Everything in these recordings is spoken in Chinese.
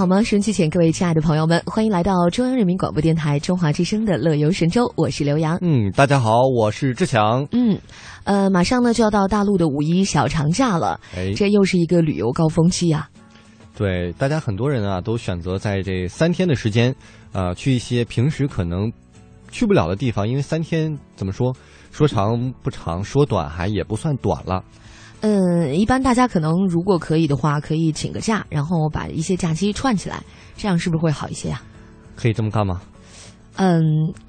好吗？收音机前各位亲爱的朋友们，欢迎来到中央人民广播电台中华之声的《乐游神州》，我是刘洋。嗯，大家好，我是志强。嗯，呃，马上呢就要到大陆的五一小长假了，哎，这又是一个旅游高峰期呀。对，大家很多人啊都选择在这三天的时间，呃，去一些平时可能去不了的地方，因为三天怎么说，说长不长，说短还也不算短了。嗯，一般大家可能如果可以的话，可以请个假，然后把一些假期串起来，这样是不是会好一些呀？可以这么干吗？嗯，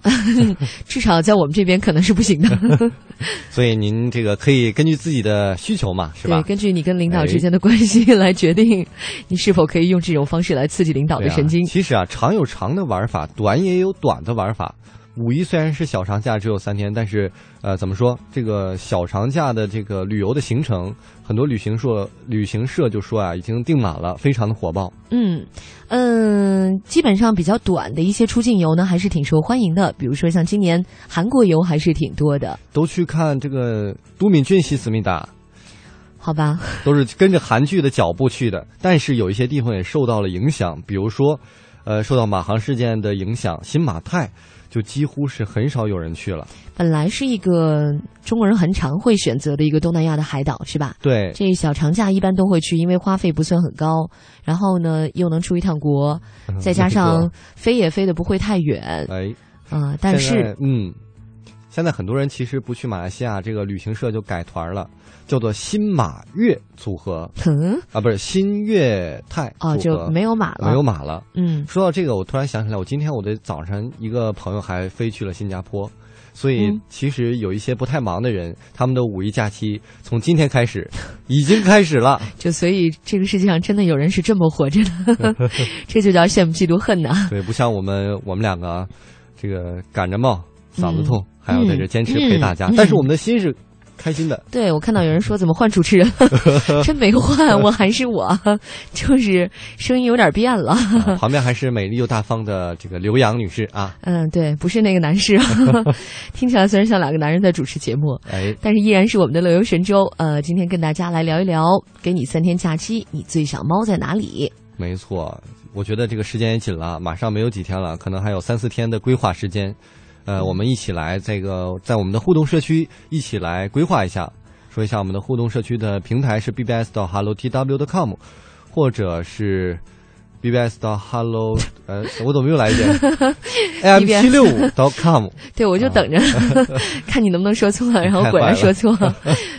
至少在我们这边可能是不行的。所以您这个可以根据自己的需求嘛，是吧？对，根据你跟领导之间的关系来决定，你是否可以用这种方式来刺激领导的神经。其实啊，长有长的玩法，短也有短的玩法。五一虽然是小长假，只有三天，但是呃，怎么说？这个小长假的这个旅游的行程，很多旅行社旅行社就说啊，已经订满了，非常的火爆。嗯嗯，基本上比较短的一些出境游呢，还是挺受欢迎的。比如说像今年韩国游还是挺多的，都去看这个都敏俊西思密达。好吧，都是跟着韩剧的脚步去的，但是有一些地方也受到了影响，比如说，呃，受到马航事件的影响，新马泰。就几乎是很少有人去了。本来是一个中国人很常会选择的一个东南亚的海岛，是吧？对，这小长假一般都会去，因为花费不算很高，然后呢又能出一趟国，再加上飞也飞的不会太远。哎，啊，但是嗯，现在很多人其实不去马来西亚，这个旅行社就改团了。叫做新马粤组合，啊，不是新粤泰哦，就没有马了，没有马了。嗯，说到这个，我突然想起来，我今天我的早上一个朋友还飞去了新加坡，所以其实有一些不太忙的人，他们的五一假期从今天开始 已经开始了。就所以这个世界上真的有人是这么活着的，这就叫羡慕嫉妒恨呐。对，不像我们我们两个，这个赶着冒，嗓子痛，还要在这坚持陪大家，但是我们的心是。开心的，对我看到有人说怎么换主持人了，真没换，我还是我，就是声音有点变了。旁边还是美丽又大方的这个刘洋女士啊，嗯，对，不是那个男士，听起来虽然像两个男人在主持节目，哎，但是依然是我们的乐游神州。呃，今天跟大家来聊一聊，给你三天假期，你最想猫在哪里？没错，我觉得这个时间也紧了，马上没有几天了，可能还有三四天的规划时间。呃，我们一起来这个在我们的互动社区一起来规划一下，说一下我们的互动社区的平台是 bbs 到 hello tw 的 com，或者是 bbs 到 hello 呃，我怎么又来一遍？Am 七六五 dot com。对，我就等着看你能不能说错，然后果然说错。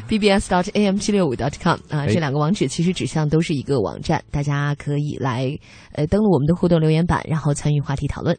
Bbs dot am 七六五 dot com 啊，这两个网址其实指向都是一个网站，大家可以来呃登录我们的互动留言板，然后参与话题讨论。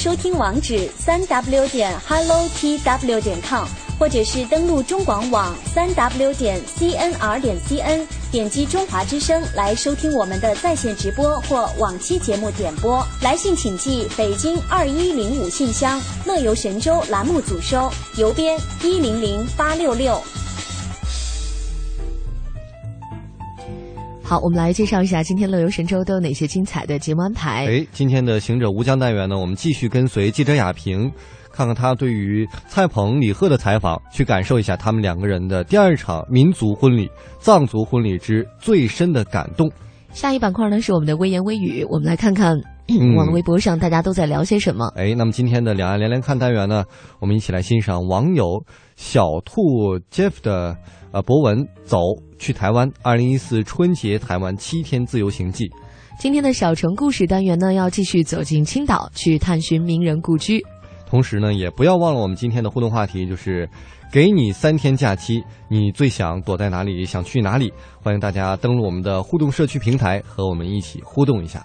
收听网址三 W 点 Hello TW 点 com，或者是登录中广网三 W 点 CNR 点 CN，点击中华之声来收听我们的在线直播或往期节目点播。来信请寄北。京二一零五信箱，乐游神州栏目组收，邮编一零零八六六。好，我们来介绍一下今天乐游神州都有哪些精彩的节目安排。哎，今天的行者吴江单元呢，我们继续跟随记者雅萍，看看他对于蔡鹏、李贺的采访，去感受一下他们两个人的第二场民族婚礼——藏族婚礼之最深的感动。下一板块呢是我们的微言微语，我们来看看。网络微博上大家都在聊些什么？哎，那么今天的两岸连连看单元呢，我们一起来欣赏网友小兔 Jeff 的呃博文《走去台湾》二零一四春节台湾七天自由行记。今天的小城故事单元呢，要继续走进青岛，去探寻名人故居。同时呢，也不要忘了我们今天的互动话题，就是给你三天假期，你最想躲在哪里？想去哪里？欢迎大家登录我们的互动社区平台，和我们一起互动一下。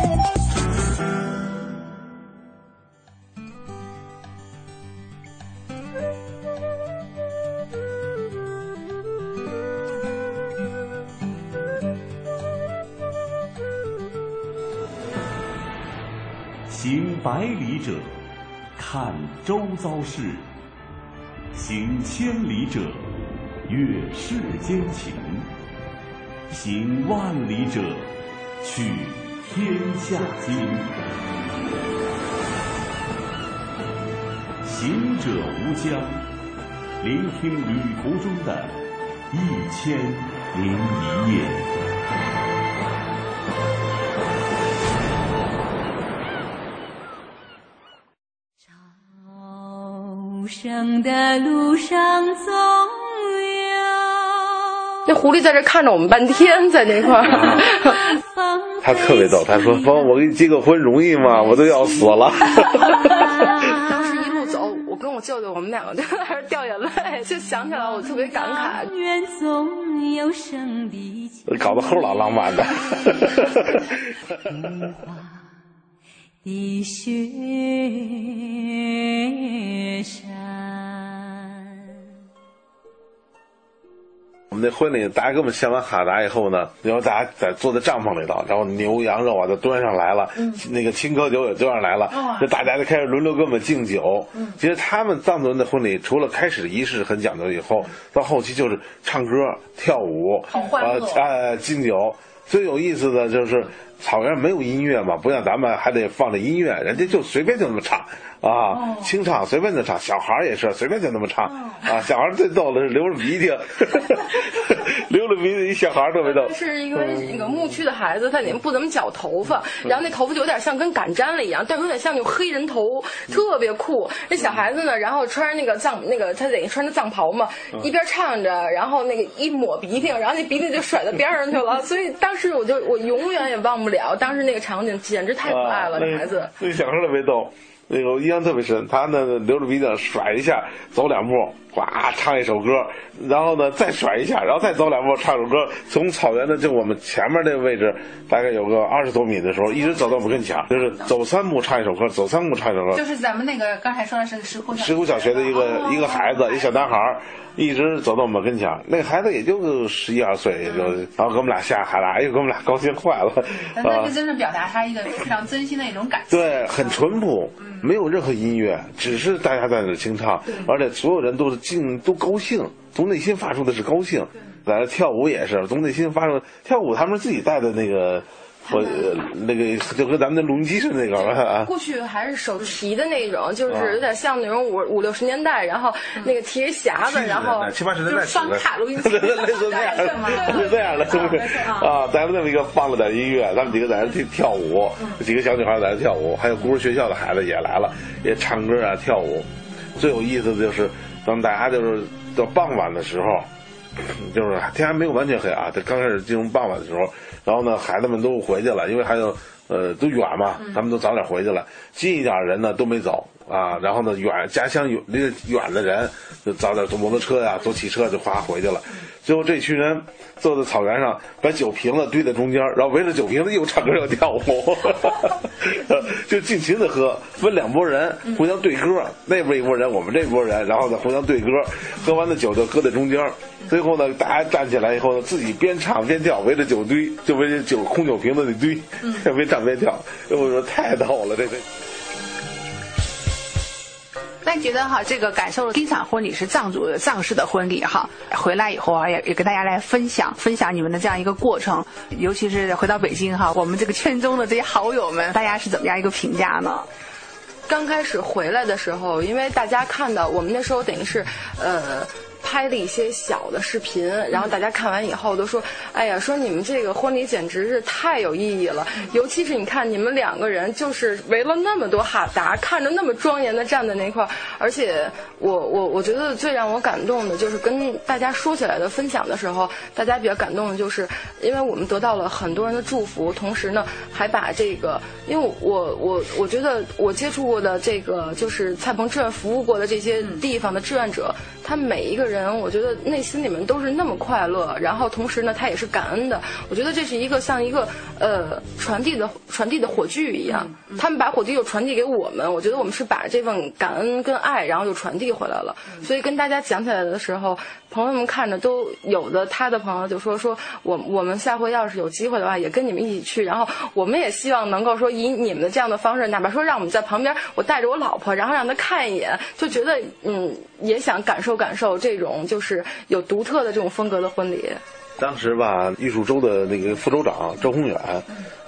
行百里者，看周遭事；行千里者，阅世间情；行万里者，取天下经。行者无疆，聆听旅途中的一千零一夜。生的路上总有。那狐狸在这看着我们半天，在那块儿。他特别逗，他说：“芳，我给你结个婚容易吗？我都要死了。”当时一路走，我跟我舅舅，我们两个就在那掉眼泪，就想起来我特别感慨。搞得齁老浪漫的。的雪山。我们那婚礼，大家给我们献完哈达以后呢，然后大家在坐在帐篷里头，然后牛羊肉啊都端上来了，那个青稞酒也端上来了，就大家就开始轮流给我们敬酒。其实他们藏族人的婚礼，除了开始仪式很讲究，以后到后期就是唱歌、跳舞，呃呃敬酒。最有意思的就是草原没有音乐嘛，不像咱们还得放着音乐，人家就随便就那么唱啊，清唱随便就唱，小孩也是随便就那么唱啊，小孩最逗的是流着鼻涕，流着鼻涕一小孩特别逗。是一个那个牧区的孩子，他里面不怎么绞头发，然后那头发就有点像跟擀毡了一样，但是有点像那种黑人头，特别酷。那小孩子呢，然后穿着那个藏那个他得穿着藏袍嘛，一边唱着，然后那个一抹鼻涕，然后那鼻涕就甩到边上去了，所以当时我就我永远也忘不了当时那个场景，简直太可爱了，那孩子。那小孩特别逗。那个我印象特别深，他呢流着鼻涕甩一下，走两步，呱唱一首歌，然后呢再甩一下，然后再走两步唱首歌，从草原的就我们前面那个位置，大概有个二十多米的时候，一直走到我们跟前，就是走三步唱一首歌，走三步唱一首歌。就是咱们那个刚才说的是石窟石窟小学的一个一个孩子，一小男孩，一直走到我们跟前，那个孩子也就十一二岁，也就然后给我们俩吓哈了，哎呦给我们俩高兴坏了。那是真正表达他一个非常真心的一种感情。对，很淳朴。没有任何音乐，只是大家在那清唱，而且所有人都是静，都高兴，从内心发出的是高兴。在那跳舞也是从内心发出，跳舞他们自己带的那个，我那个就跟咱们的录音机是那个啊。过去还是手提的那种，就是有点像那种五五六十年代，然后那个提匣子，然后七八十年代双卡录音机，类似那样的，是这样的，是不是啊？咱们那么一个放了点音乐，咱们几个在那跳跳舞，几个小女孩在那跳舞，还有孤儿学校的孩子也来了，也唱歌啊跳舞。最有意思的就是，当大家就是到傍晚的时候。就是天还没有完全黑啊，这刚开始进入傍晚的时候，然后呢，孩子们都回去了，因为还有呃都远嘛，他们都早点回去了。近一点的人呢都没走啊，然后呢远家乡远离得远的人就早点坐摩托车呀，坐汽车就哗回去了。最后这群人坐在草原上，把酒瓶子堆在中间，然后围着酒瓶子又唱歌又跳舞，就尽情的喝。分两拨人互相对歌，那边一拨人，我们这拨人，然后呢互相对歌。喝完的酒就搁在中间，最后呢大家站起来以后呢，自己边唱边跳，围着酒堆，就围着酒空酒瓶子那堆，边唱边跳。我说太逗了，这那你觉得哈，这个感受了第一场婚礼是藏族藏式的婚礼哈，回来以后啊，也也跟大家来分享分享你们的这样一个过程，尤其是回到北京哈，我们这个圈中的这些好友们，大家是怎么样一个评价呢？刚开始回来的时候，因为大家看到我们那时候等于是，呃。拍了一些小的视频，然后大家看完以后都说：“哎呀，说你们这个婚礼简直是太有意义了！尤其是你看你们两个人，就是围了那么多哈达，看着那么庄严的站在那块儿。而且我我我觉得最让我感动的就是跟大家说起来的分享的时候，大家比较感动的就是，因为我们得到了很多人的祝福，同时呢还把这个，因为我我我觉得我接触过的这个就是蔡鹏志愿服务过的这些地方的志愿者，他每一个。人，我觉得内心里面都是那么快乐，然后同时呢，他也是感恩的。我觉得这是一个像一个呃传递的传递的火炬一样，他们把火炬又传递给我们。我觉得我们是把这份感恩跟爱，然后又传递回来了。所以跟大家讲起来的时候，朋友们看着都有的，他的朋友就说说我我们下回要是有机会的话，也跟你们一起去。然后我们也希望能够说以你们的这样的方式，哪怕说让我们在旁边，我带着我老婆，然后让她看一眼，就觉得嗯，也想感受感受这。种就是有独特的这种风格的婚礼。当时吧，艺术周的那个副州长周宏远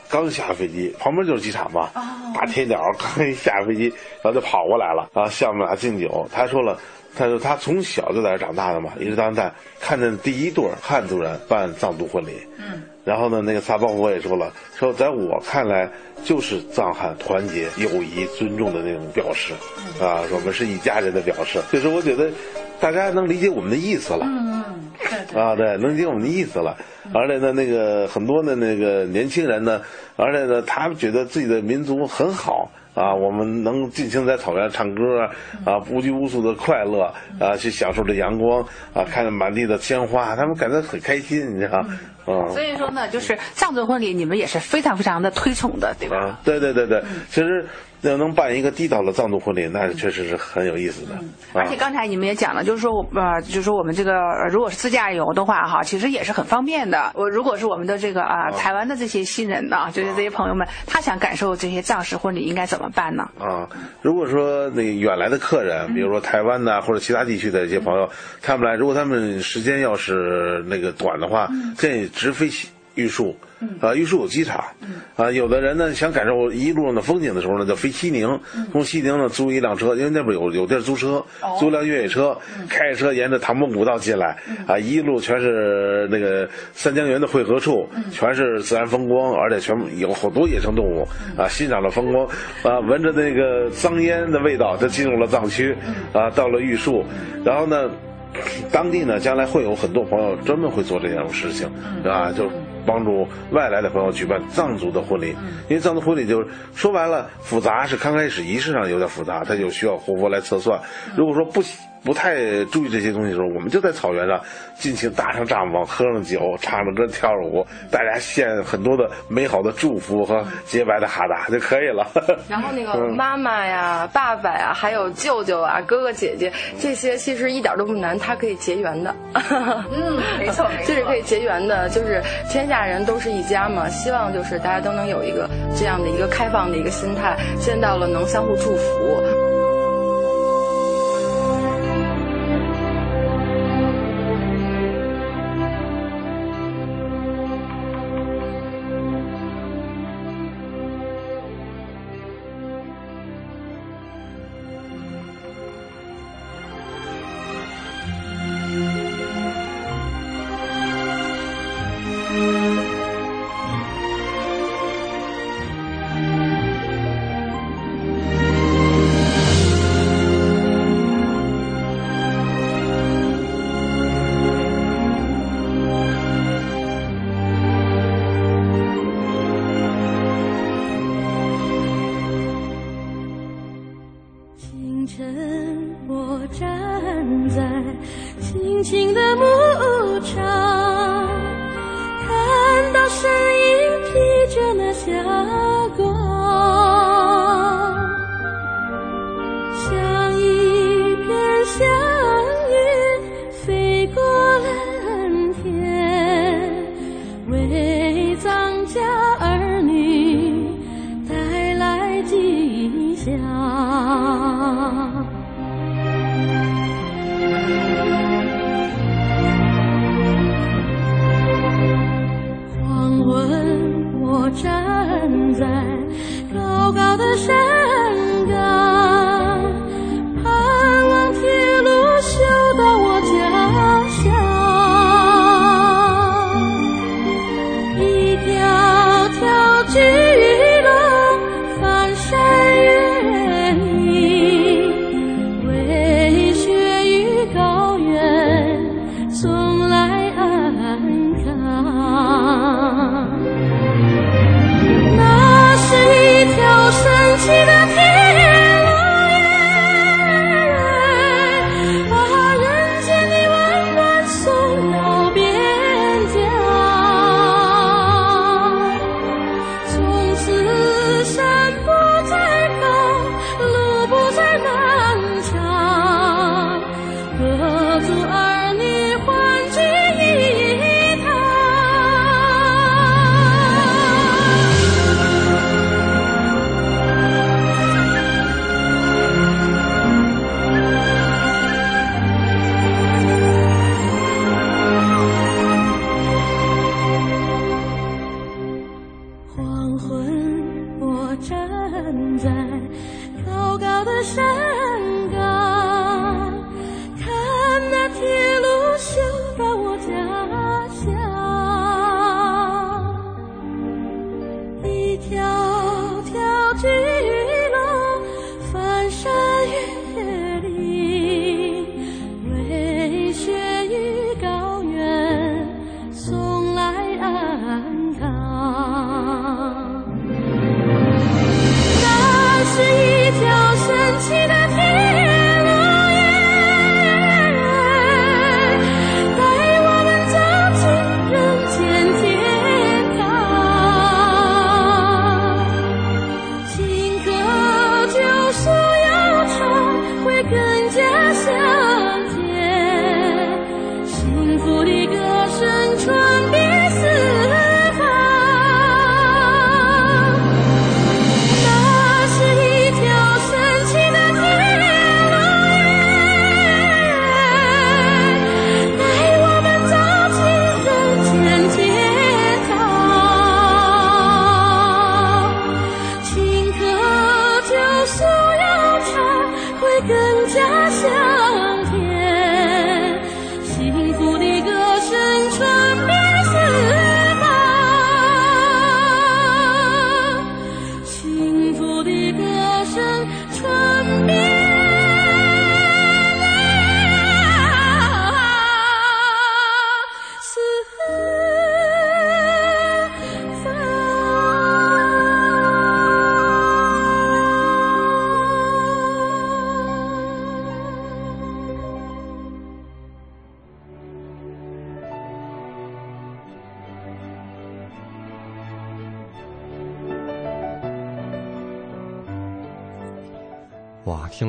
刚下飞机，旁边就是机场嘛，大铁鸟刚一下飞机，然后就跑过来了，然后向我们俩敬酒。他说了，他说他从小就在这长大的嘛，一直到现在看见第一对汉族人办藏族婚礼。嗯。然后呢，那个撒邦我也说了，说在我看来就是藏汉团结、友谊、尊重的那种表示，啊，我们是一家人的表示。就是我觉得。大家能理解我们的意思了，嗯嗯，啊对，能理解我们的意思了。而且呢，那个很多的那个年轻人呢，而且呢，他们觉得自己的民族很好啊，我们能尽情在草原唱歌啊，无拘无束的快乐啊，去享受着阳光啊，看着满地的鲜花，他们感到很开心，你知道嗯。所以说呢，就是藏族婚礼，你们也是非常非常的推崇的，对吧？对对对对，其实。要能办一个地道的藏族婚礼，那确实是很有意思的。而且刚才你们也讲了，就是说，呃，就是说我们这个如果是自驾游的话，哈，其实也是很方便的。我如果是我们的这个啊，台湾的这些新人呢，就是这些朋友们，他想感受这些藏式婚礼，应该怎么办呢？啊，如果说那远来的客人，比如说台湾的或者其他地区的一些朋友，他们来，如果他们时间要是那个短的话，建议直飞玉树。啊，玉树有机场，啊，有的人呢想感受一路上的风景的时候呢，就飞西宁，从西宁呢租一辆车，因为那边有有地儿租车，租辆越野车，开着车沿着唐蒙古道进来，啊，一路全是那个三江源的汇合处，全是自然风光，而且全有好多野生动物，啊，欣赏了风光，啊，闻着那个脏烟的味道，就进入了藏区，啊，到了玉树，然后呢，当地呢将来会有很多朋友专门会做这样的事情，啊，就。帮助外来的朋友举办藏族的婚礼，因为藏族婚礼就是说白了复杂，是刚开始仪式上有点复杂，它就需要活佛来测算。如果说不。不太注意这些东西的时候，我们就在草原上尽情搭上帐篷，喝上酒，唱着歌，跳着舞，大家献很多的美好的祝福和洁白的哈达就可以了。然后那个妈妈呀、爸爸呀，还有舅舅啊、哥哥姐姐，这些其实一点都不难，它可以结缘的。嗯，没错，就是可以结缘的，就是天下人都是一家嘛。希望就是大家都能有一个这样的一个开放的一个心态，见到了能相互祝福。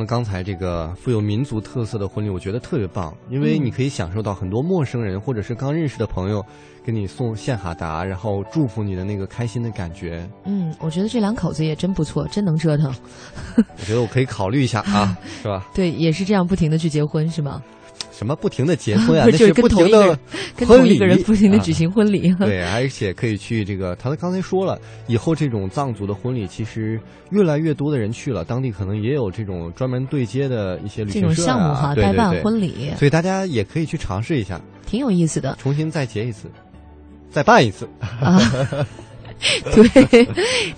了刚才这个富有民族特色的婚礼，我觉得特别棒，因为你可以享受到很多陌生人或者是刚认识的朋友给你送献哈达，然后祝福你的那个开心的感觉。嗯，我觉得这两口子也真不错，真能折腾。我觉得我可以考虑一下啊，是吧？对，也是这样不停的去结婚，是吗？什么不停的结婚啊？那是不停的跟同一个人不停的举行婚礼。对，而且可以去这个，他刚才说了，以后这种藏族的婚礼其实越来越多的人去了，当地可能也有这种专门对接的一些旅行社项目哈，代办婚礼，所以大家也可以去尝试一下，挺有意思的。重新再结一次，再办一次。啊，对，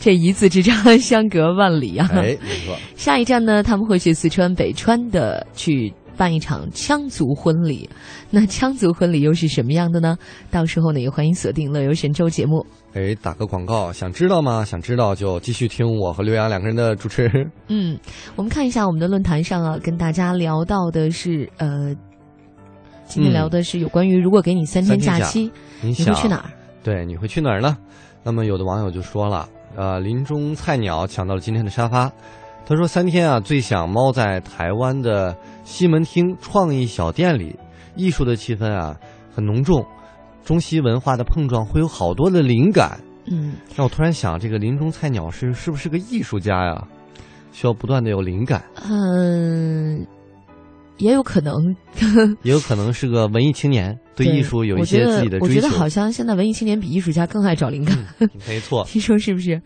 这一字之差，相隔万里啊！哎，没错。下一站呢，他们会去四川北川的去。办一场羌族婚礼，那羌族婚礼又是什么样的呢？到时候呢，也欢迎锁定《乐游神州》节目。哎，打个广告，想知道吗？想知道就继续听我和刘洋两个人的主持人。嗯，我们看一下我们的论坛上啊，跟大家聊到的是呃，今天聊的是有关于如果给你三天假期，你会去哪儿？对，你会去哪儿呢？那么有的网友就说了，呃，林中菜鸟抢到了今天的沙发。他说：“三天啊，最想猫在台湾的西门町创意小店里，艺术的气氛啊很浓重，中西文化的碰撞会有好多的灵感。嗯，让我突然想，这个林中菜鸟是是不是个艺术家呀？需要不断的有灵感。嗯，也有可能，也有可能是个文艺青年，对艺术有一些自己的追求。我觉得好像现在文艺青年比艺术家更爱找灵感。没错，听说是不是？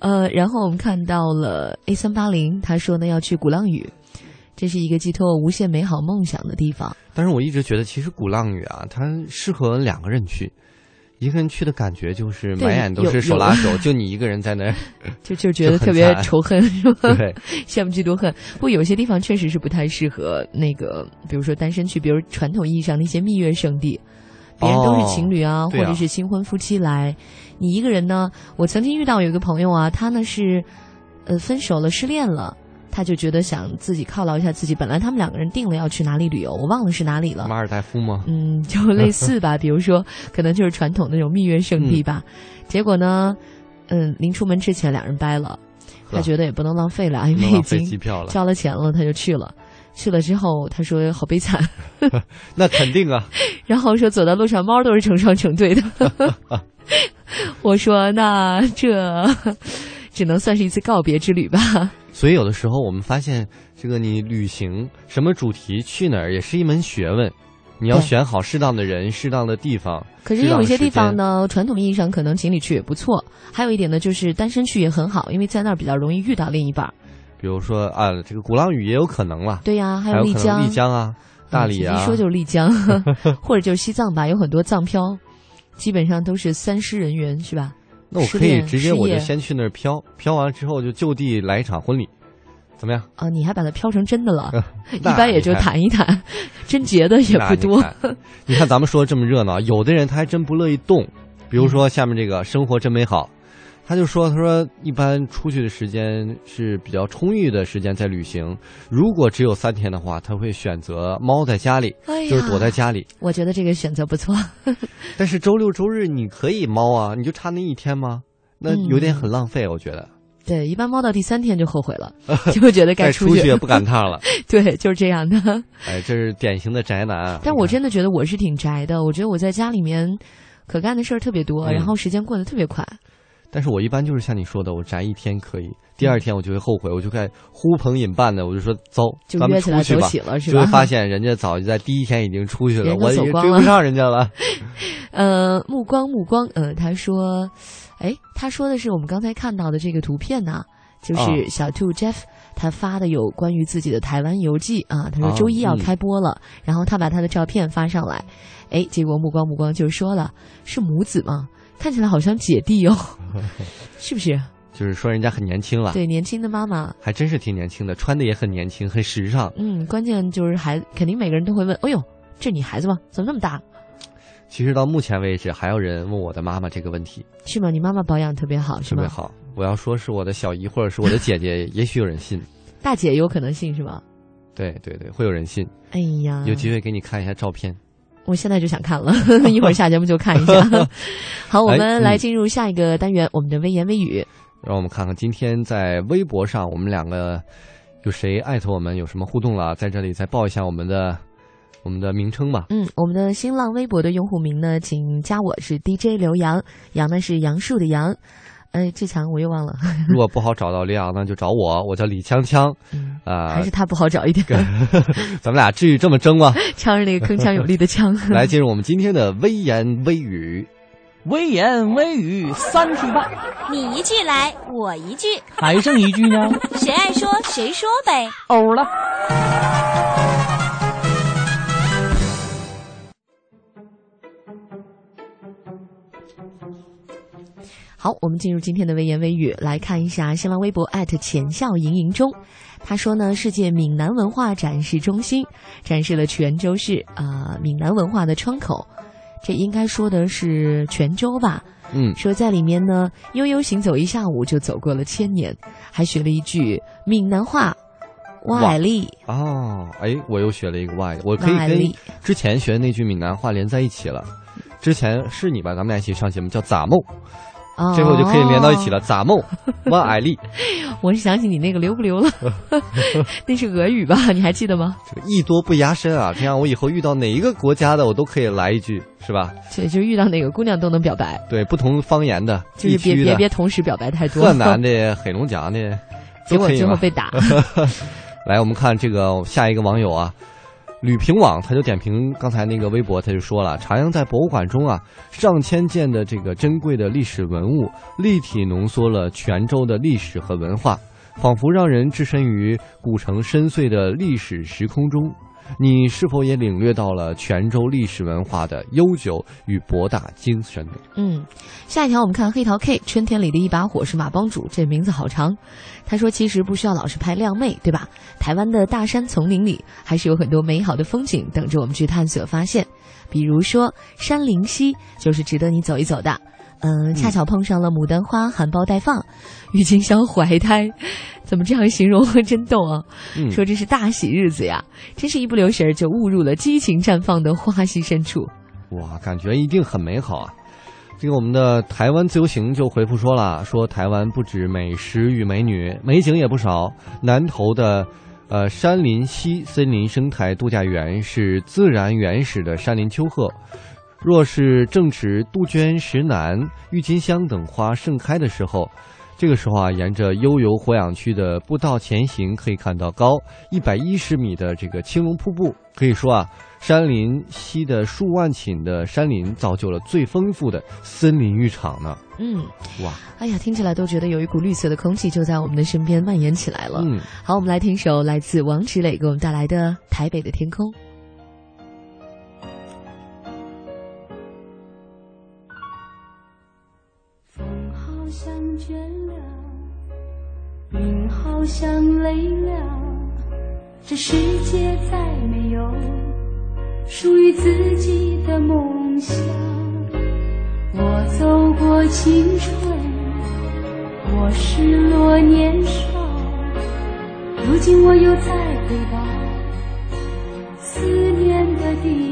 呃，然后我们看到了 A 三八零，他说呢要去鼓浪屿，这是一个寄托无限美好梦想的地方。但是我一直觉得，其实鼓浪屿啊，它适合两个人去。一个人去的感觉就是满眼都是手拉手，就你一个人在那儿，就就觉得特别仇恨，是吧？对，羡慕嫉妒恨。不过有些地方确实是不太适合那个，比如说单身去，比如传统意义上的一些蜜月圣地，别人都是情侣啊，或者是新婚夫妻来，你一个人呢？我曾经遇到有一个朋友啊，他呢是呃分手了，失恋了。他就觉得想自己犒劳一下自己。本来他们两个人定了要去哪里旅游，我忘了是哪里了。马尔代夫吗？嗯，就类似吧。比如说，可能就是传统那种蜜月圣地吧。结果呢，嗯，临出门之前两人掰了。他觉得也不能浪费了，因为已经交了钱了，他就去了。去了之后，他说好悲惨。那肯定啊。然后说走在路上，猫都是成双成对的。我说那这只能算是一次告别之旅吧。所以有的时候我们发现，这个你旅行什么主题去哪儿也是一门学问，你要选好适当的人、适当的地方。可是有一些地方呢，传统意义上可能情侣去也不错。还有一点呢，就是单身去也很好，因为在那儿比较容易遇到另一半。比如说啊，这个鼓浪屿也有可能了。对呀，还有丽江、丽江啊、大理啊。一说就是丽江，或者就是西藏吧，有很多藏漂，基本上都是三师人员，是吧？那我可以直接我就先去那儿飘，飘完了之后就就地来一场婚礼，怎么样？啊，你还把它飘成真的了？一般也就谈一谈，真结的也不多。你看咱们说这么热闹，有的人他还真不乐意动。比如说下面这个生活真美好。他就说：“他说一般出去的时间是比较充裕的时间在旅行。如果只有三天的话，他会选择猫在家里，就是躲在家里。我觉得这个选择不错。但是周六周日你可以猫啊，你就差那一天吗？那有点很浪费，我觉得。对，一般猫到第三天就后悔了，就会觉得该出去也不赶趟了。对，就是这样的。哎，这是典型的宅男。但我真的觉得我是挺宅的。我觉得我在家里面可干的事儿特别多，然后时间过得特别快。”但是我一般就是像你说的，我宅一天可以，第二天我就会后悔，我就该呼朋引伴的，我就说走，咱们出去吧，就会发现人家早就在第一天已经出去了，我也追不上人家了。呃，目光目光，呃，他说，哎，他说的是我们刚才看到的这个图片呢，就是小兔 Jeff 他发的有关于自己的台湾游记啊，他说周一要开播了，然后他把他的照片发上来，哎，结果目光目光就说了，是母子吗？看起来好像姐弟哦，是不是？就是说人家很年轻了。对，年轻的妈妈还真是挺年轻的，穿的也很年轻，很时尚。嗯，关键就是孩子肯定每个人都会问：“哎呦，这你孩子吗？怎么那么大？”其实到目前为止，还有人问我的妈妈这个问题。是吗？你妈妈保养特别好，是吗？特别好。我要说是我的小姨或者是我的姐姐，也许有人信。大姐有可能信是吗？对对对，会有人信。哎呀，有机会给你看一下照片。我现在就想看了，一会儿下节目就看一下。好，我们来进入下一个单元，我们的微言微语。让我们看看今天在微博上，我们两个有谁艾特我们，有什么互动了？在这里再报一下我们的我们的名称吧。嗯，我们的新浪微博的用户名呢，请加我是 DJ 刘洋，杨呢是杨树的杨。哎，志强，我又忘了。如果不好找到李昂，那就找我，我叫李锵锵。啊，还是他不好找一点。咱们俩至于这么争吗？锵是那个铿锵有力的锵。来，进入我们今天的微言微语。微言微语三句半，你一句来，我一句，还剩一句呢？谁爱说谁说呗。欧了。好，我们进入今天的微言微语，来看一下新浪微博浅笑盈盈中，他说呢，世界闽南文化展示中心展示了泉州市啊闽南文化的窗口，这应该说的是泉州吧？嗯，说在里面呢，悠悠行走一下午就走过了千年，还学了一句闽南话，哇力哦，哎，我又学了一个外，我可以跟之前学的那句闽南话连在一起了。之前是你吧？咱们俩一起上节目叫咋梦。最后就可以连到一起了，咋梦？万艾丽，我是想起你那个留不留了 那是俄语吧？你还记得吗？这个艺多不压身啊，这样我以后遇到哪一个国家的，我都可以来一句，是吧？对，就遇到哪个姑娘都能表白。对，不同方言的，就是别别别同时表白太多。河南的、黑龙江的，结果最后被打。来，我们看这个下一个网友啊，吕平网他就点评刚才那个微博，他就说了，徜徉在博物馆中啊，上千件的这个珍贵的历史文物，立体浓缩了泉州的历史和文化，仿佛让人置身于古城深邃的历史时空中。你是否也领略到了泉州历史文化的悠久与博大精深呢？嗯，下一条我们看黑桃 K，春天里的一把火是马帮主，这名字好长。他说：“其实不需要老是拍靓妹，对吧？台湾的大山丛林里还是有很多美好的风景等着我们去探索发现，比如说山林溪就是值得你走一走的。嗯，恰巧碰上了牡丹花含苞待放，郁金香怀胎，怎么这样形容？真逗啊！说这是大喜日子呀，真是一不留神就误入了激情绽放的花溪深处。哇，感觉一定很美好啊！这个我们的台湾自由行就回复说了，说台湾不止美食与美女，美景也不少。南投的，呃，山林溪森林生态度假园是自然原始的山林丘壑。若是正值杜鹃、石楠、郁金香等花盛开的时候，这个时候啊，沿着悠游活氧区的步道前行，可以看到高一百一十米的这个青龙瀑布。可以说啊，山林西的数万顷的山林造就了最丰富的森林浴场呢。嗯，哇，哎呀，听起来都觉得有一股绿色的空气就在我们的身边蔓延起来了。嗯，好，我们来听首来自王芷磊给我们带来的《台北的天空》。好像累了，这世界再没有属于自己的梦想。我走过青春，我失落年少，如今我又再回到思念的地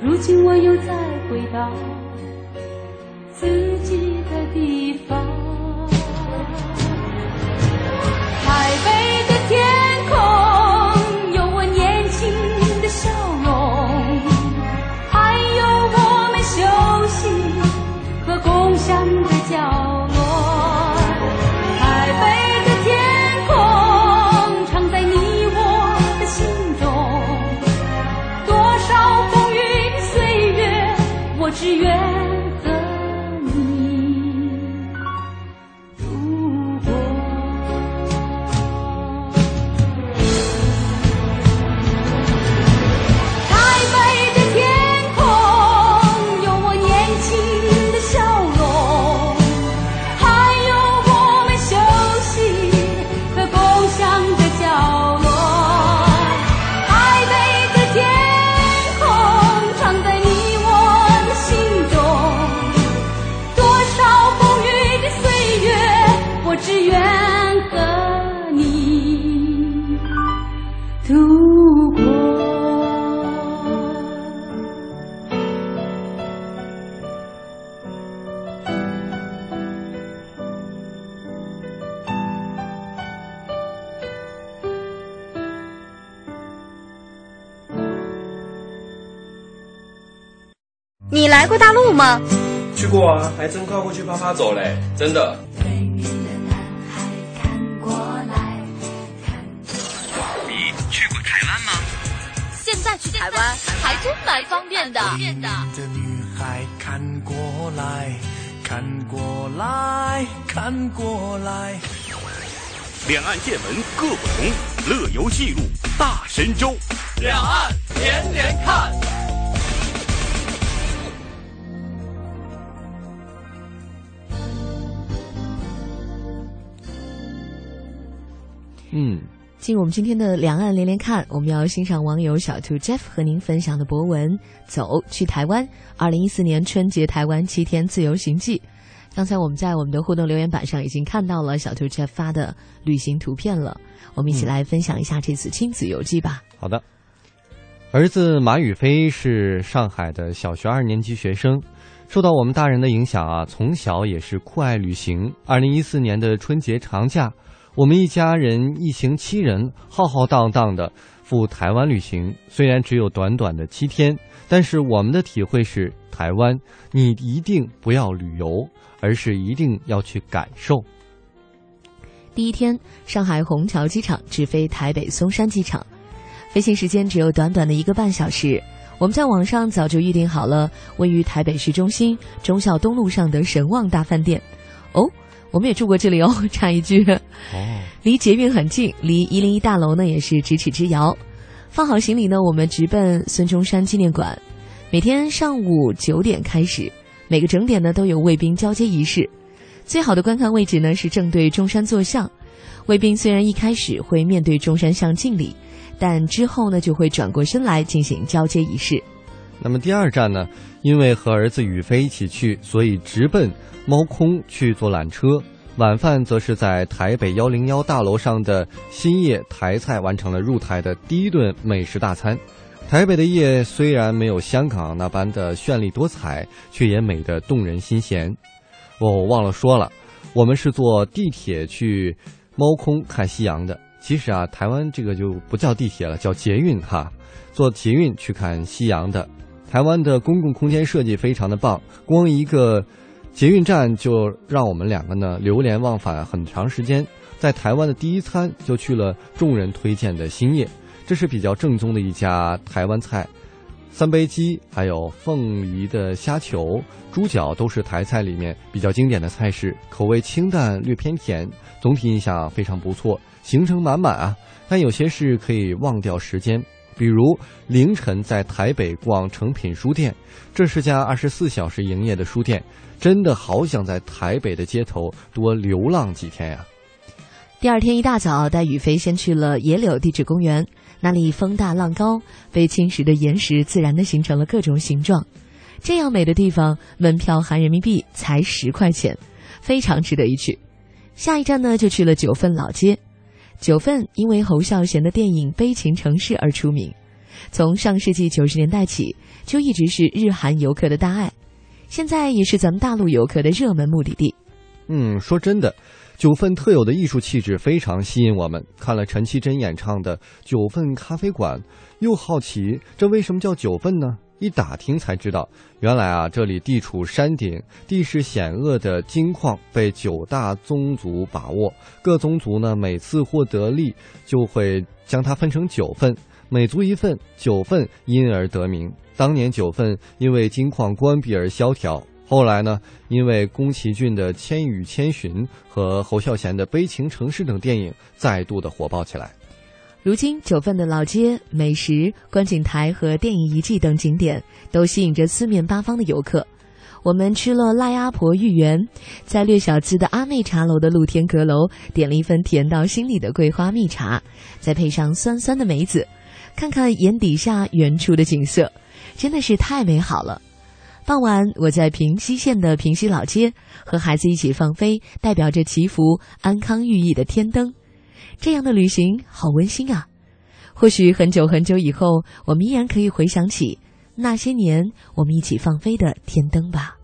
如今我又再回到自己的地方。你来过大陆吗？去过啊，还真跨过去啪啪走嘞，真的。你去过台湾吗？现在去台湾还真蛮方便的。的女孩看过来，看过来看过来。两岸见闻各不同，乐游记录大神州。两岸连连看。嗯，进入我们今天的两岸连连看，我们要欣赏网友小兔 Jeff 和您分享的博文《走去台湾：二零一四年春节台湾七天自由行记》。刚才我们在我们的互动留言板上已经看到了小兔 Jeff 发的旅行图片了，我们一起来分享一下这次亲子游记吧。好的，儿子马宇飞是上海的小学二年级学生，受到我们大人的影响啊，从小也是酷爱旅行。二零一四年的春节长假，我们一家人一行七人浩浩荡荡的赴台湾旅行。虽然只有短短的七天，但是我们的体会是，台湾你一定不要旅游，而是一定要去感受。第一天，上海虹桥机场直飞台北松山机场，飞行时间只有短短的一个半小时。我们在网上早就预定好了位于台北市中心忠孝东路上的神旺大饭店。哦，我们也住过这里哦。插一句，哦，离捷运很近，离一零一大楼呢也是咫尺之遥。放好行李呢，我们直奔孙中山纪念馆。每天上午九点开始，每个整点呢都有卫兵交接仪式。最好的观看位置呢是正对中山坐像。卫兵虽然一开始会面对中山像敬礼，但之后呢就会转过身来进行交接仪式。那么第二站呢，因为和儿子宇飞一起去，所以直奔猫空去坐缆车。晚饭则是在台北幺零幺大楼上的新叶台菜完成了入台的第一顿美食大餐。台北的夜虽然没有香港那般的绚丽多彩，却也美得动人心弦。哦，忘了说了，我们是坐地铁去猫空看夕阳的。其实啊，台湾这个就不叫地铁了，叫捷运哈，坐捷运去看夕阳的。台湾的公共空间设计非常的棒，光一个捷运站就让我们两个呢流连忘返很长时间。在台湾的第一餐就去了众人推荐的兴业，这是比较正宗的一家台湾菜。三杯鸡，还有凤梨的虾球、猪脚，都是台菜里面比较经典的菜式，口味清淡，略偏甜，总体印象非常不错，行程满满啊。但有些事可以忘掉时间，比如凌晨在台北逛诚品书店，这是家二十四小时营业的书店，真的好想在台北的街头多流浪几天呀。第二天一大早，带宇飞先去了野柳地质公园。那里风大浪高，被侵蚀的岩石自然的形成了各种形状。这样美的地方，门票含人民币才十块钱，非常值得一去。下一站呢，就去了九份老街。九份因为侯孝贤的电影《悲情城市》而出名，从上世纪九十年代起就一直是日韩游客的大爱，现在也是咱们大陆游客的热门目的地。嗯，说真的。九份特有的艺术气质非常吸引我们。看了陈绮贞演唱的《九份咖啡馆》，又好奇这为什么叫九份呢？一打听才知道，原来啊，这里地处山顶，地势险恶的金矿被九大宗族把握。各宗族呢，每次获得利就会将它分成九份，每族一份，九份因而得名。当年九份因为金矿关闭而萧条。后来呢，因为宫崎骏的《千与千寻》和侯孝贤的《悲情城市》等电影再度的火爆起来。如今，九份的老街、美食、观景台和电影遗迹等景点都吸引着四面八方的游客。我们吃了赖阿婆芋圆，在略小资的阿妹茶楼的露天阁楼点了一份甜到心里的桂花蜜茶，再配上酸酸的梅子，看看眼底下远处的景色，真的是太美好了。傍晚，我在平西县的平西老街和孩子一起放飞，代表着祈福安康寓意的天灯。这样的旅行好温馨啊！或许很久很久以后，我们依然可以回想起那些年我们一起放飞的天灯吧。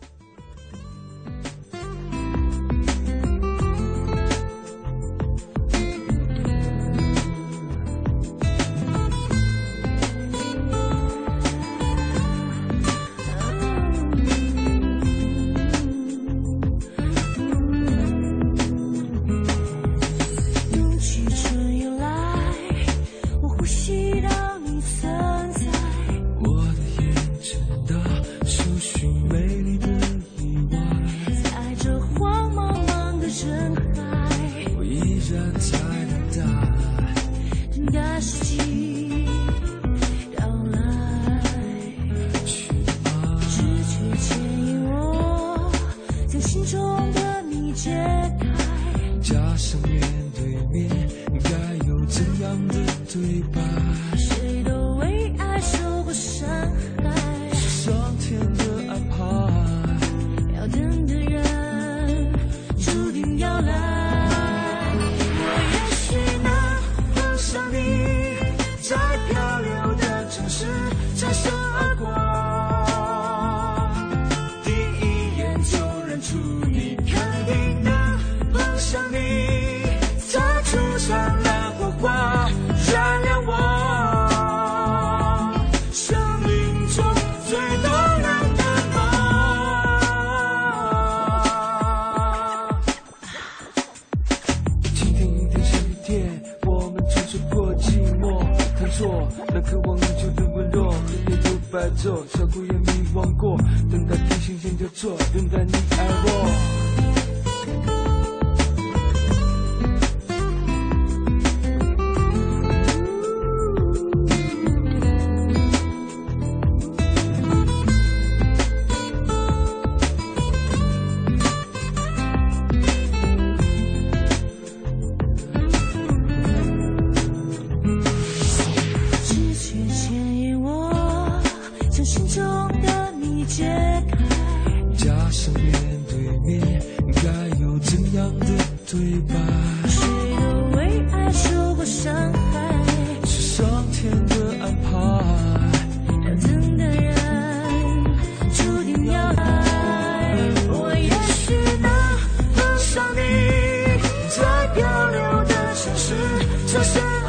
Sir.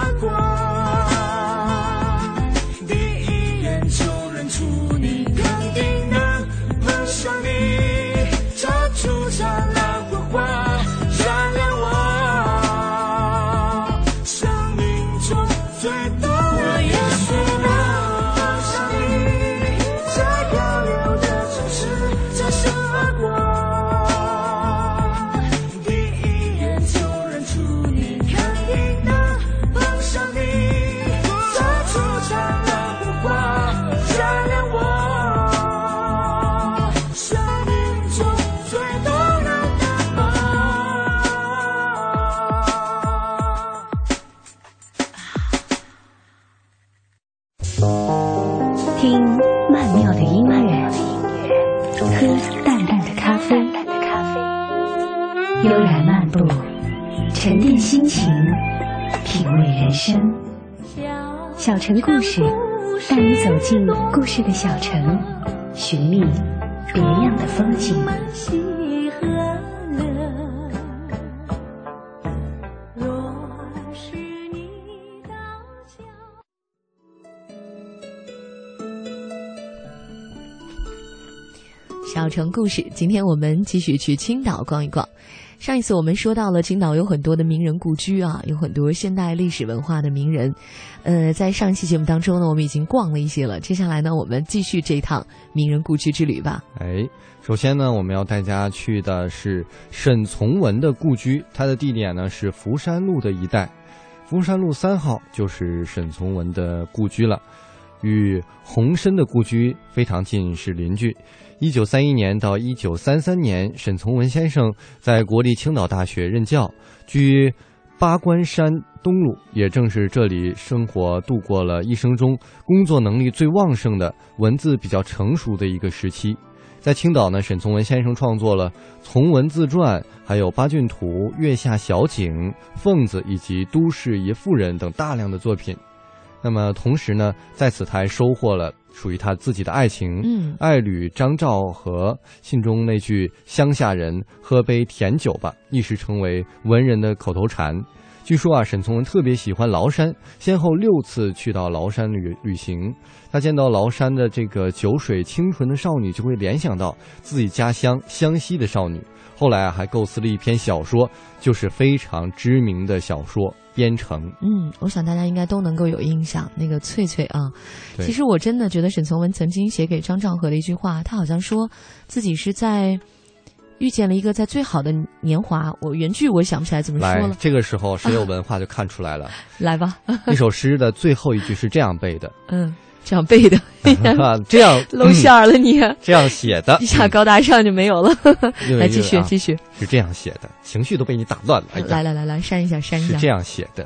城故事，带你走进故事的小城，寻觅别样的风景。城故事，今天我们继续去青岛逛一逛。上一次我们说到了青岛有很多的名人故居啊，有很多现代历史文化的名人。呃，在上一期节目当中呢，我们已经逛了一些了。接下来呢，我们继续这一趟名人故居之旅吧。哎，首先呢，我们要带大家去的是沈从文的故居，它的地点呢是福山路的一带，福山路三号就是沈从文的故居了，与洪深的故居非常近，是邻居。一九三一年到一九三三年，沈从文先生在国立青岛大学任教，居八关山东路，也正是这里生活度过了一生中工作能力最旺盛的、文字比较成熟的一个时期。在青岛呢，沈从文先生创作了《从文自传》、还有《八骏图》、《月下小景》、《凤子》以及《都市一妇人》等大量的作品。那么同时呢，在此他还收获了属于他自己的爱情，嗯爱侣张兆和信中那句“乡下人喝杯甜酒吧”，一时成为文人的口头禅。据说啊，沈从文特别喜欢崂山，先后六次去到崂山旅旅行。他见到崂山的这个酒水清纯的少女，就会联想到自己家乡湘西的少女。后来啊，还构思了一篇小说，就是非常知名的小说《边城》。嗯，我想大家应该都能够有印象，那个翠翠啊。其实我真的觉得沈从文曾经写给张兆和的一句话，他好像说自己是在遇见了一个在最好的年华。我原句我想不起来怎么说了，，这个时候谁有文化就看出来了。来吧。那首诗的最后一句是这样背的，嗯，这样背的，啊，这样 露馅儿了你，这样写的，一下高大上就没有了。来继续继续，是这样写的，情绪都被你打乱了。哎来来来来，扇一下扇一下。是这样写的。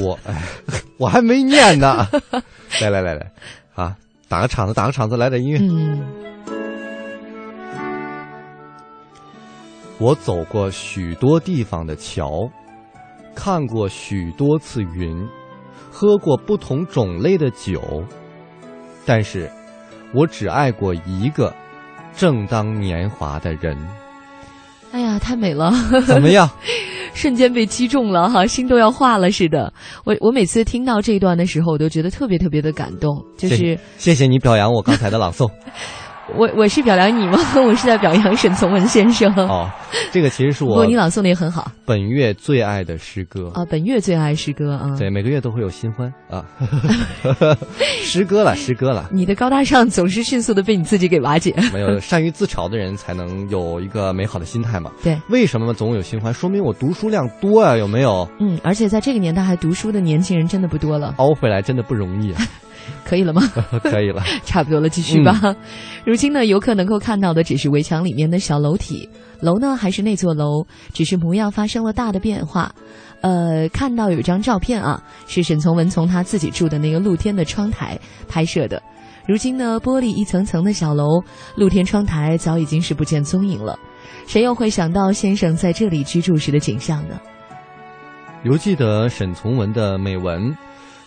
我哎，我还没念呢。来来来来，啊，打个场子，打个场子，来点音乐。嗯，我走过许多地方的桥，看过许多次云，喝过不同种类的酒，但是，我只爱过一个正当年华的人。哎呀，太美了！怎么样？瞬间被击中了哈，心都要化了似的。我我每次听到这一段的时候，我都觉得特别特别的感动。就是谢谢谢谢你表扬我刚才的朗诵。我我是表扬你吗？我是在表扬沈从文先生。哦，这个其实是我。不过你朗诵的也很好。本月最爱的诗歌啊，本月最爱诗歌啊。对，每个月都会有新欢啊。诗歌了，诗歌了。你的高大上总是迅速的被你自己给瓦解。没有，善于自嘲的人才能有一个美好的心态嘛。对。为什么总有新欢？说明我读书量多啊，有没有？嗯，而且在这个年代还读书的年轻人真的不多了。熬回来真的不容易啊。可以了吗？可以了，差不多了，继续吧。嗯、如今呢，游客能够看到的只是围墙里面的小楼体，楼呢还是那座楼，只是模样发生了大的变化。呃，看到有一张照片啊，是沈从文从他自己住的那个露天的窗台拍摄的。如今呢，玻璃一层层的小楼，露天窗台早已经是不见踪影了。谁又会想到先生在这里居住时的景象呢？犹记得沈从文的美文。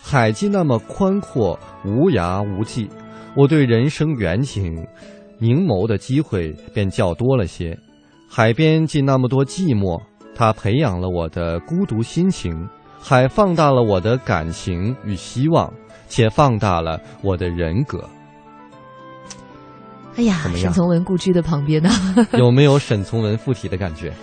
海既那么宽阔，无涯无际，我对人生远景凝眸的机会便较多了些。海边既那么多寂寞，它培养了我的孤独心情；海放大了我的感情与希望，且放大了我的人格。哎呀，沈从文故居的旁边呢？有没有沈从文附体的感觉？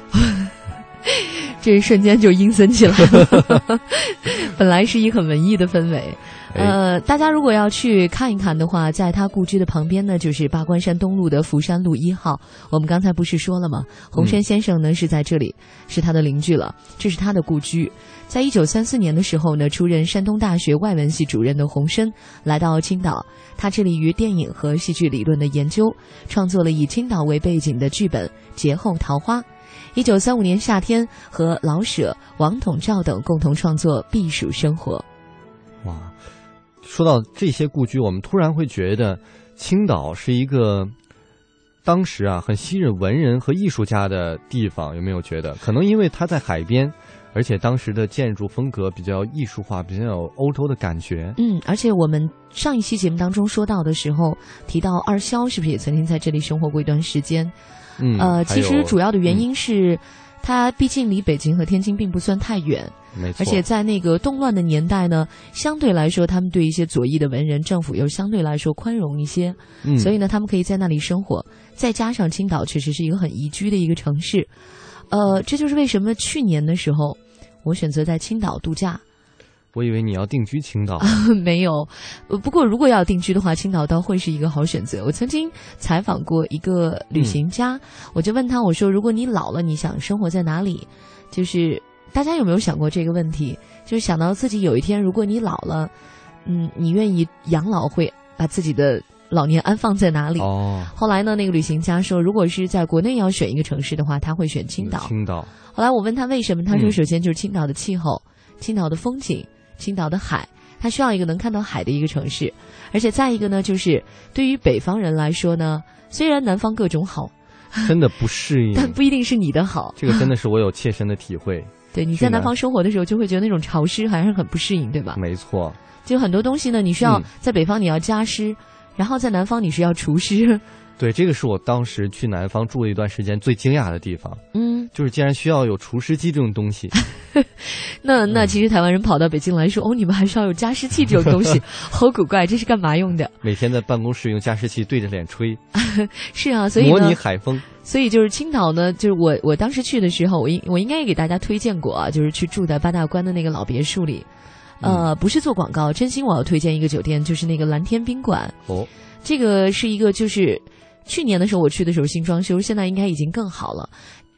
这一瞬间就阴森起来了。本来是一很文艺的氛围，呃，大家如果要去看一看的话，在他故居的旁边呢，就是八关山东路的福山路一号。我们刚才不是说了吗？洪山先生呢是在这里，是他的邻居了。这是他的故居。在一九三四年的时候呢，出任山东大学外文系主任的洪深来到青岛，他致力于电影和戏剧理论的研究，创作了以青岛为背景的剧本《劫后桃花》。一九三五年夏天，和老舍、王统照等共同创作《避暑生活》。哇，说到这些故居，我们突然会觉得青岛是一个当时啊很吸引文人和艺术家的地方。有没有觉得？可能因为它在海边，而且当时的建筑风格比较艺术化，比较有欧洲的感觉。嗯，而且我们上一期节目当中说到的时候，提到二萧是不是也曾经在这里生活过一段时间？嗯，呃，其实主要的原因是，它毕竟离北京和天津并不算太远，没错。而且在那个动乱的年代呢，相对来说，他们对一些左翼的文人，政府又相对来说宽容一些，嗯，所以呢，他们可以在那里生活。再加上青岛确实是一个很宜居的一个城市，呃，这就是为什么去年的时候，我选择在青岛度假。我以为你要定居青岛，没有。不过如果要定居的话，青岛倒会是一个好选择。我曾经采访过一个旅行家，我就问他，我说：“如果你老了，你想生活在哪里？”就是大家有没有想过这个问题？就是想到自己有一天，如果你老了，嗯，你愿意养老会把自己的老年安放在哪里？哦。后来呢，那个旅行家说，如果是在国内要选一个城市的话，他会选青岛。青岛。后来我问他为什么，他说：“首先就是青岛的气候，青岛的风景。”青岛的海，它需要一个能看到海的一个城市，而且再一个呢，就是对于北方人来说呢，虽然南方各种好，真的不适应，但不一定是你的好。这个真的是 我有切身的体会。对，你在南方生活的时候，就会觉得那种潮湿还是很不适应，对吧？没错，就很多东西呢，你需要在北方你要加湿，然后在南方你是要除湿。对，这个是我当时去南方住了一段时间最惊讶的地方。嗯，就是竟然需要有除湿机这种东西。那那其实台湾人跑到北京来说，哦，你们还需要有加湿器这种东西，好古怪，这是干嘛用的？每天在办公室用加湿器对着脸吹。是啊，所以模拟海风。所以就是青岛呢，就是我我当时去的时候，我应我应该也给大家推荐过啊，就是去住在八大关的那个老别墅里。呃，不是做广告，真心我要推荐一个酒店，就是那个蓝天宾馆。哦，这个是一个就是去年的时候我去的时候新装修，现在应该已经更好了。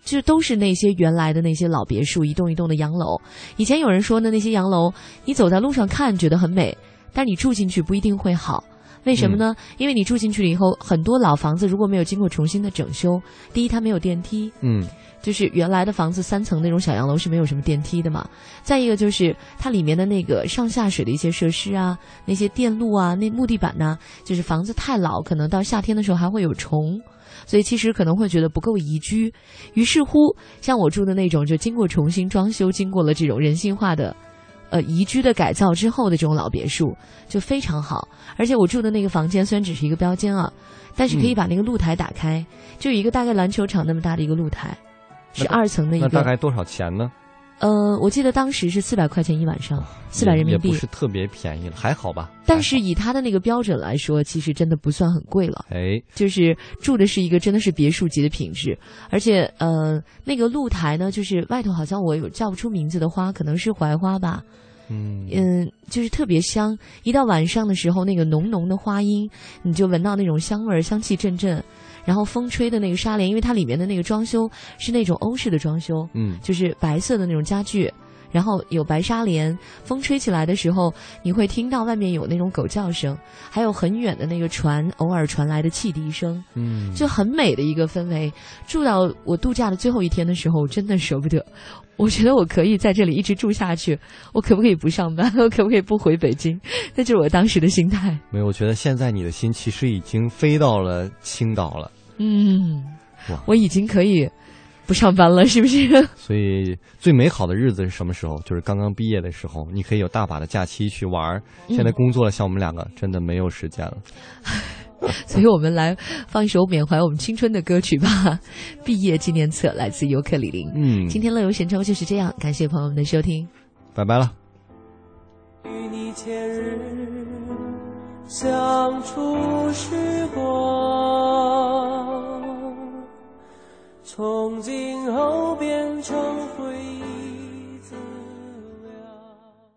就都是那些原来的那些老别墅，一栋一栋的洋楼。以前有人说呢，那些洋楼你走在路上看觉得很美，但你住进去不一定会好。为什么呢？因为你住进去了以后，很多老房子如果没有经过重新的整修，第一它没有电梯，嗯，就是原来的房子三层那种小洋楼是没有什么电梯的嘛。再一个就是它里面的那个上下水的一些设施啊，那些电路啊，那木地板呐，就是房子太老，可能到夏天的时候还会有虫。所以其实可能会觉得不够宜居，于是乎，像我住的那种，就经过重新装修，经过了这种人性化的，呃，宜居的改造之后的这种老别墅，就非常好。而且我住的那个房间虽然只是一个标间啊，但是可以把那个露台打开，就有一个大概篮球场那么大的一个露台，是二层的一个。那大概多少钱呢？呃，我记得当时是四百块钱一晚上，四百人民币，也不是特别便宜了，还好吧？但是以他的那个标准来说，其实真的不算很贵了。哎，就是住的是一个真的是别墅级的品质，而且呃，那个露台呢，就是外头好像我有叫不出名字的花，可能是槐花吧。嗯嗯，就是特别香。一到晚上的时候，那个浓浓的花音，你就闻到那种香味儿，香气阵阵。然后风吹的那个纱帘，因为它里面的那个装修是那种欧式的装修，嗯，就是白色的那种家具，然后有白纱帘，风吹起来的时候，你会听到外面有那种狗叫声，还有很远的那个船偶尔传来的汽笛声，嗯，就很美的一个氛围。住到我度假的最后一天的时候，真的舍不得。我觉得我可以在这里一直住下去，我可不可以不上班？我可不可以不回北京？那就是我当时的心态。没有，我觉得现在你的心其实已经飞到了青岛了。嗯，我已经可以不上班了，是不是？所以最美好的日子是什么时候？就是刚刚毕业的时候，你可以有大把的假期去玩。现在工作了，像我们两个，真的没有时间了。所以我们来放一首缅怀我们青春的歌曲吧，《毕业纪念册》来自尤克里里。嗯，今天乐游神州就是这样，感谢朋友们的收听，拜拜了。与你前日相处时光，从今后变成。